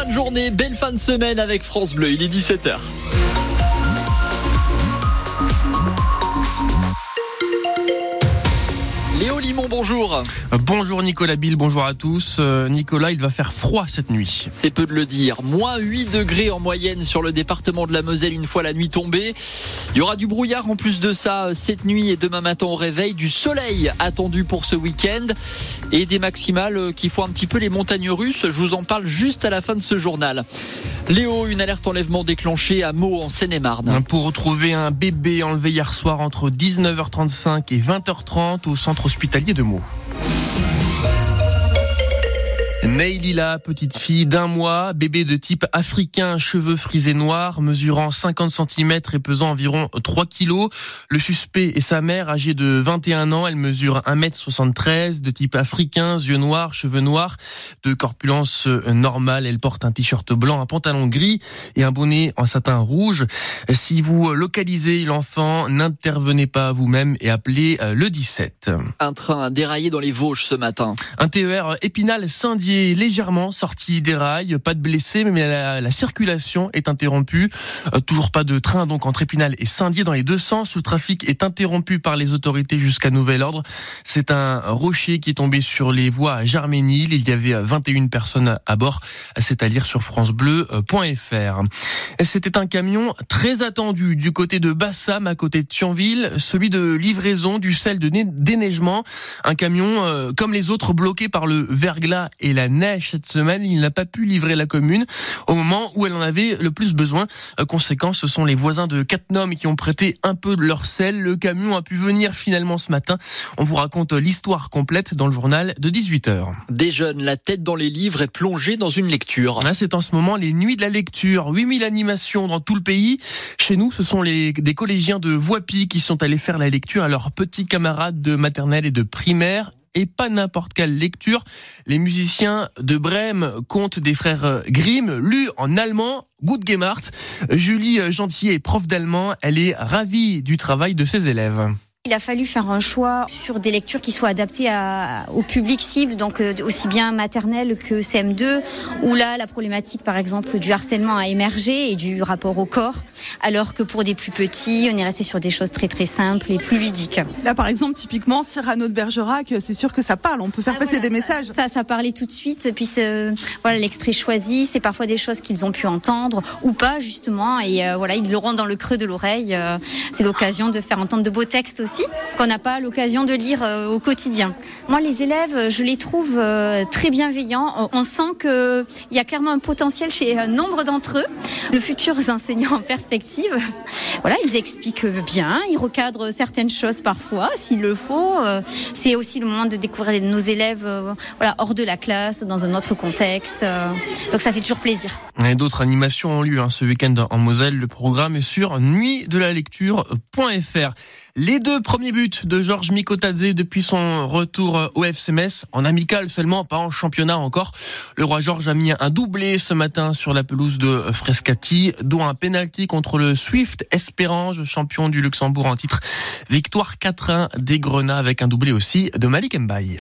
fin de journée, belle fin de semaine avec France Bleu. Il est 17h. Limon, bonjour. Bonjour Nicolas Bill, bonjour à tous. Euh, Nicolas, il va faire froid cette nuit. C'est peu de le dire. Moins 8 degrés en moyenne sur le département de la Moselle une fois la nuit tombée. Il y aura du brouillard en plus de ça cette nuit et demain matin au réveil. Du soleil attendu pour ce week-end et des maximales qui font un petit peu les montagnes russes. Je vous en parle juste à la fin de ce journal. Léo, une alerte enlèvement déclenchée à Meaux en Seine-et-Marne. Pour retrouver un bébé enlevé hier soir entre 19h35 et 20h30 au centre hospitalier de Meaux. Neilila, petite fille d'un mois, bébé de type africain, cheveux frisés noirs, mesurant 50 cm et pesant environ 3 kg. Le suspect est sa mère, âgée de 21 ans. Elle mesure 1m73, de type africain, yeux noirs, cheveux noirs, de corpulence normale. Elle porte un t-shirt blanc, un pantalon gris et un bonnet en satin rouge. Si vous localisez l'enfant, n'intervenez pas vous-même et appelez le 17. Un train déraillé dans les Vosges ce matin. Un TER Épinal-Saint-Dié légèrement sorti des rails, pas de blessés, mais la, circulation est interrompue. Euh, toujours pas de train donc entre Épinal et Saint-Dié dans les deux sens. Le trafic est interrompu par les autorités jusqu'à nouvel ordre. C'est un rocher qui est tombé sur les voies à Jarménil. Il y avait 21 personnes à bord. C'est à lire sur francebleu.fr. C'était un camion très attendu du côté de Bassam, à côté de Thionville, celui de livraison du sel de déneigement. Un camion euh, comme les autres bloqué par le verglas et la neige cette semaine. Il n'a pas pu livrer la commune au moment où elle en avait le plus besoin. Euh, conséquence, ce sont les voisins de Cattenom qui ont prêté un peu de leur sel. Le camion a pu venir finalement ce matin. On vous raconte l'histoire complète dans le journal de 18h. Des jeunes, la tête dans les livres et plongés dans une lecture. C'est en ce moment les nuits de la lecture. 8000 animations dans tout le pays. Chez nous, ce sont les, des collégiens de Voipy qui sont allés faire la lecture à leurs petits camarades de maternelle et de primaire et pas n'importe quelle lecture. Les musiciens de Brême comptent des frères Grimm, lus en allemand, Good Gemart. Julie Gentil est prof d'allemand. Elle est ravie du travail de ses élèves. Il a fallu faire un choix sur des lectures qui soient adaptées à, au public cible, donc euh, aussi bien maternelle que CM2, où là, la problématique, par exemple, du harcèlement a émergé et du rapport au corps, alors que pour des plus petits, on est resté sur des choses très très simples et plus ludiques. Là, par exemple, typiquement, Cyrano de Bergerac, c'est sûr que ça parle, on peut faire ah, passer des messages. Ça, ça parlait tout de suite, puis voilà, l'extrait choisi, c'est parfois des choses qu'ils ont pu entendre ou pas, justement, et euh, voilà, ils l'auront dans le creux de l'oreille. Euh, c'est l'occasion de faire entendre de beaux textes aussi qu'on n'a pas l'occasion de lire euh, au quotidien. Moi, les élèves, je les trouve euh, très bienveillants. On sent qu'il y a clairement un potentiel chez un nombre d'entre eux, de futurs enseignants en perspective. Voilà, ils expliquent bien, ils recadrent certaines choses parfois, s'il le faut. Euh, c'est aussi le moment de découvrir nos élèves voilà, hors de la classe, dans un autre contexte. Donc ça fait toujours plaisir. D'autres animations ont lieu hein, ce week-end en Moselle. Le programme est sur nuitdelalecture.fr. Les deux premiers buts de Georges Mikotadze depuis son retour au FCMS, en amical seulement, pas en championnat encore. Le roi Georges a mis un doublé ce matin sur la pelouse de Frescati, dont un penalty contre le Swift Espérange, champion du Luxembourg en titre. Victoire 4-1 des Grenats avec un doublé aussi de Malik Mbaye.